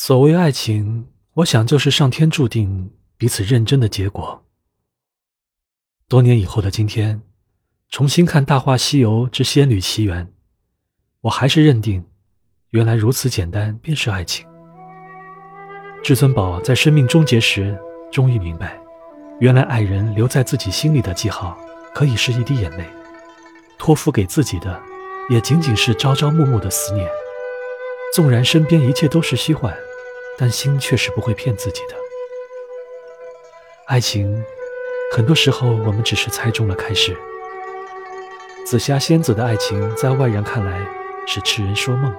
所谓爱情，我想就是上天注定彼此认真的结果。多年以后的今天，重新看《大话西游之仙侣奇缘》，我还是认定，原来如此简单便是爱情。至尊宝在生命终结时，终于明白，原来爱人留在自己心里的记号，可以是一滴眼泪；托付给自己的，也仅仅是朝朝暮暮的思念。纵然身边一切都是虚幻。但心却是不会骗自己的。爱情，很多时候我们只是猜中了开始。紫霞仙子的爱情，在外人看来是痴人说梦，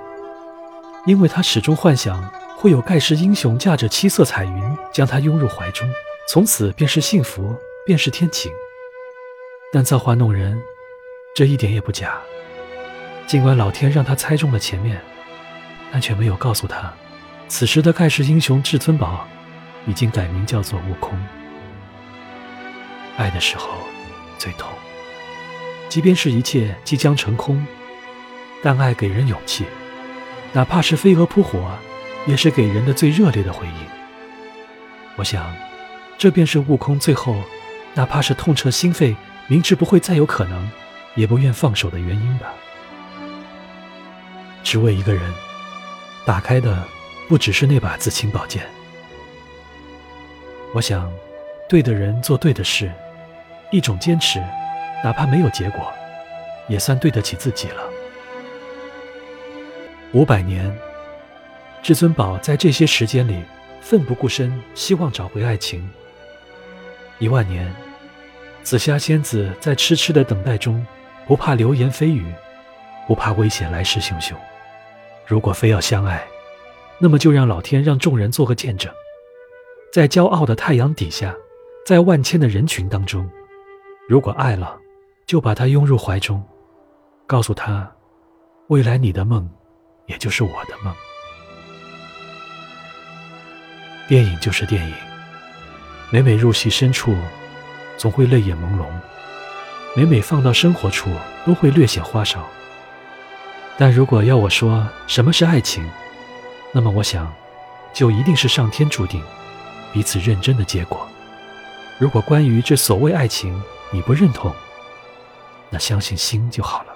因为她始终幻想会有盖世英雄驾着七色彩云将她拥入怀中，从此便是幸福，便是天晴。但造化弄人，这一点也不假。尽管老天让她猜中了前面，但却没有告诉她。此时的盖世英雄至尊宝，已经改名叫做悟空。爱的时候最痛，即便是一切即将成空，但爱给人勇气，哪怕是飞蛾扑火，也是给人的最热烈的回应。我想，这便是悟空最后，哪怕是痛彻心扉，明知不会再有可能，也不愿放手的原因吧。只为一个人，打开的。不只是那把紫青宝剑。我想，对的人做对的事，一种坚持，哪怕没有结果，也算对得起自己了。五百年，至尊宝在这些时间里奋不顾身，希望找回爱情。一万年，紫霞仙子在痴痴的等待中，不怕流言蜚语，不怕危险来势汹汹。如果非要相爱，那么就让老天让众人做个见证，在骄傲的太阳底下，在万千的人群当中，如果爱了，就把他拥入怀中，告诉他，未来你的梦，也就是我的梦。电影就是电影，每每入戏深处，总会泪眼朦胧；每每放到生活处，都会略显花哨。但如果要我说什么是爱情？那么我想，就一定是上天注定，彼此认真的结果。如果关于这所谓爱情你不认同，那相信心就好了。